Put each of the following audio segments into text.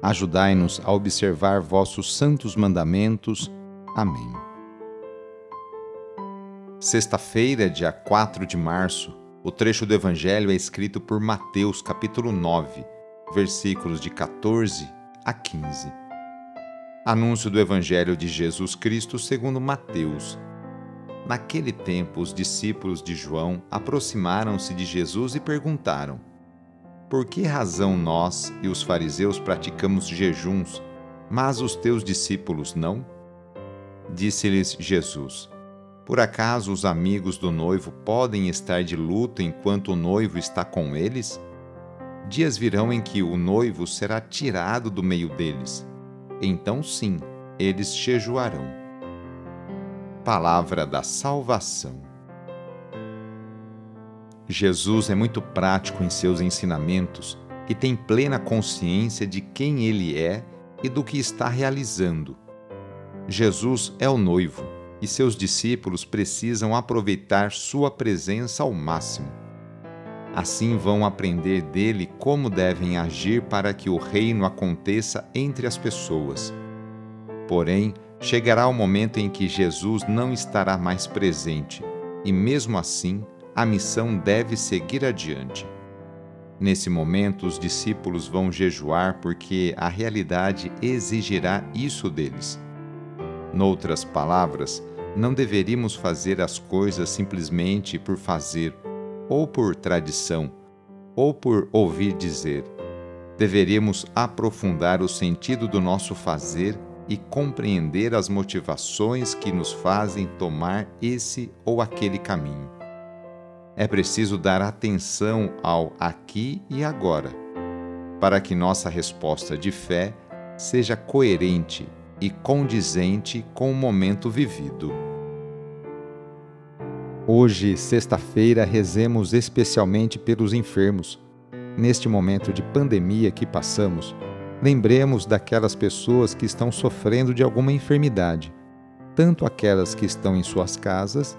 Ajudai-nos a observar vossos santos mandamentos. Amém. Sexta-feira, dia 4 de março, o trecho do Evangelho é escrito por Mateus, capítulo 9, versículos de 14 a 15. Anúncio do Evangelho de Jesus Cristo segundo Mateus. Naquele tempo, os discípulos de João aproximaram-se de Jesus e perguntaram: por que razão nós e os fariseus praticamos jejuns, mas os teus discípulos não? Disse-lhes Jesus: Por acaso os amigos do noivo podem estar de luto enquanto o noivo está com eles? Dias virão em que o noivo será tirado do meio deles. Então, sim, eles jejuarão. Palavra da Salvação. Jesus é muito prático em seus ensinamentos e tem plena consciência de quem ele é e do que está realizando. Jesus é o noivo e seus discípulos precisam aproveitar sua presença ao máximo. Assim vão aprender dele como devem agir para que o reino aconteça entre as pessoas. Porém, chegará o momento em que Jesus não estará mais presente, e mesmo assim, a missão deve seguir adiante. Nesse momento, os discípulos vão jejuar porque a realidade exigirá isso deles. Noutras palavras, não deveríamos fazer as coisas simplesmente por fazer, ou por tradição, ou por ouvir dizer. Deveríamos aprofundar o sentido do nosso fazer e compreender as motivações que nos fazem tomar esse ou aquele caminho é preciso dar atenção ao aqui e agora, para que nossa resposta de fé seja coerente e condizente com o momento vivido. Hoje, sexta-feira, rezemos especialmente pelos enfermos. Neste momento de pandemia que passamos, lembremos daquelas pessoas que estão sofrendo de alguma enfermidade, tanto aquelas que estão em suas casas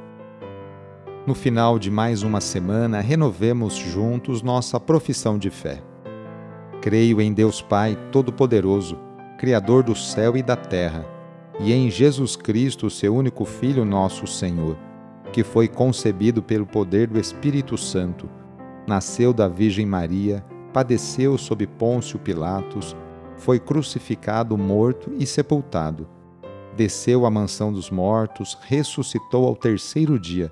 No final de mais uma semana, renovemos juntos nossa profissão de fé. Creio em Deus Pai Todo-Poderoso, Criador do céu e da terra, e em Jesus Cristo, seu único Filho, nosso Senhor, que foi concebido pelo poder do Espírito Santo, nasceu da Virgem Maria, padeceu sob Pôncio Pilatos, foi crucificado, morto e sepultado. Desceu à mansão dos mortos, ressuscitou ao terceiro dia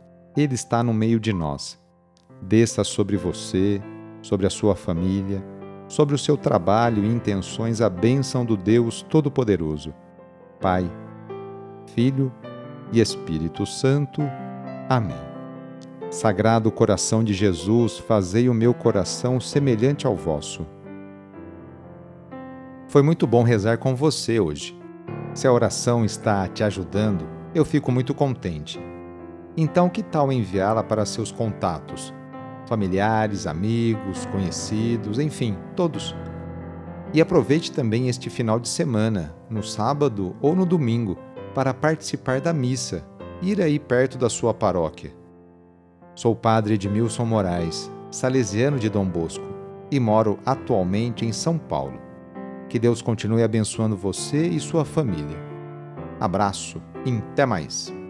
Ele está no meio de nós. Desça sobre você, sobre a sua família, sobre o seu trabalho e intenções a bênção do Deus Todo-Poderoso. Pai, Filho e Espírito Santo. Amém. Sagrado coração de Jesus, fazei o meu coração semelhante ao vosso. Foi muito bom rezar com você hoje. Se a oração está te ajudando, eu fico muito contente. Então, que tal enviá-la para seus contatos? Familiares, amigos, conhecidos, enfim, todos. E aproveite também este final de semana, no sábado ou no domingo para participar da missa, ir aí perto da sua paróquia. Sou padre Edmilson Moraes, salesiano de Dom Bosco, e moro atualmente em São Paulo. Que Deus continue abençoando você e sua família. Abraço e até mais!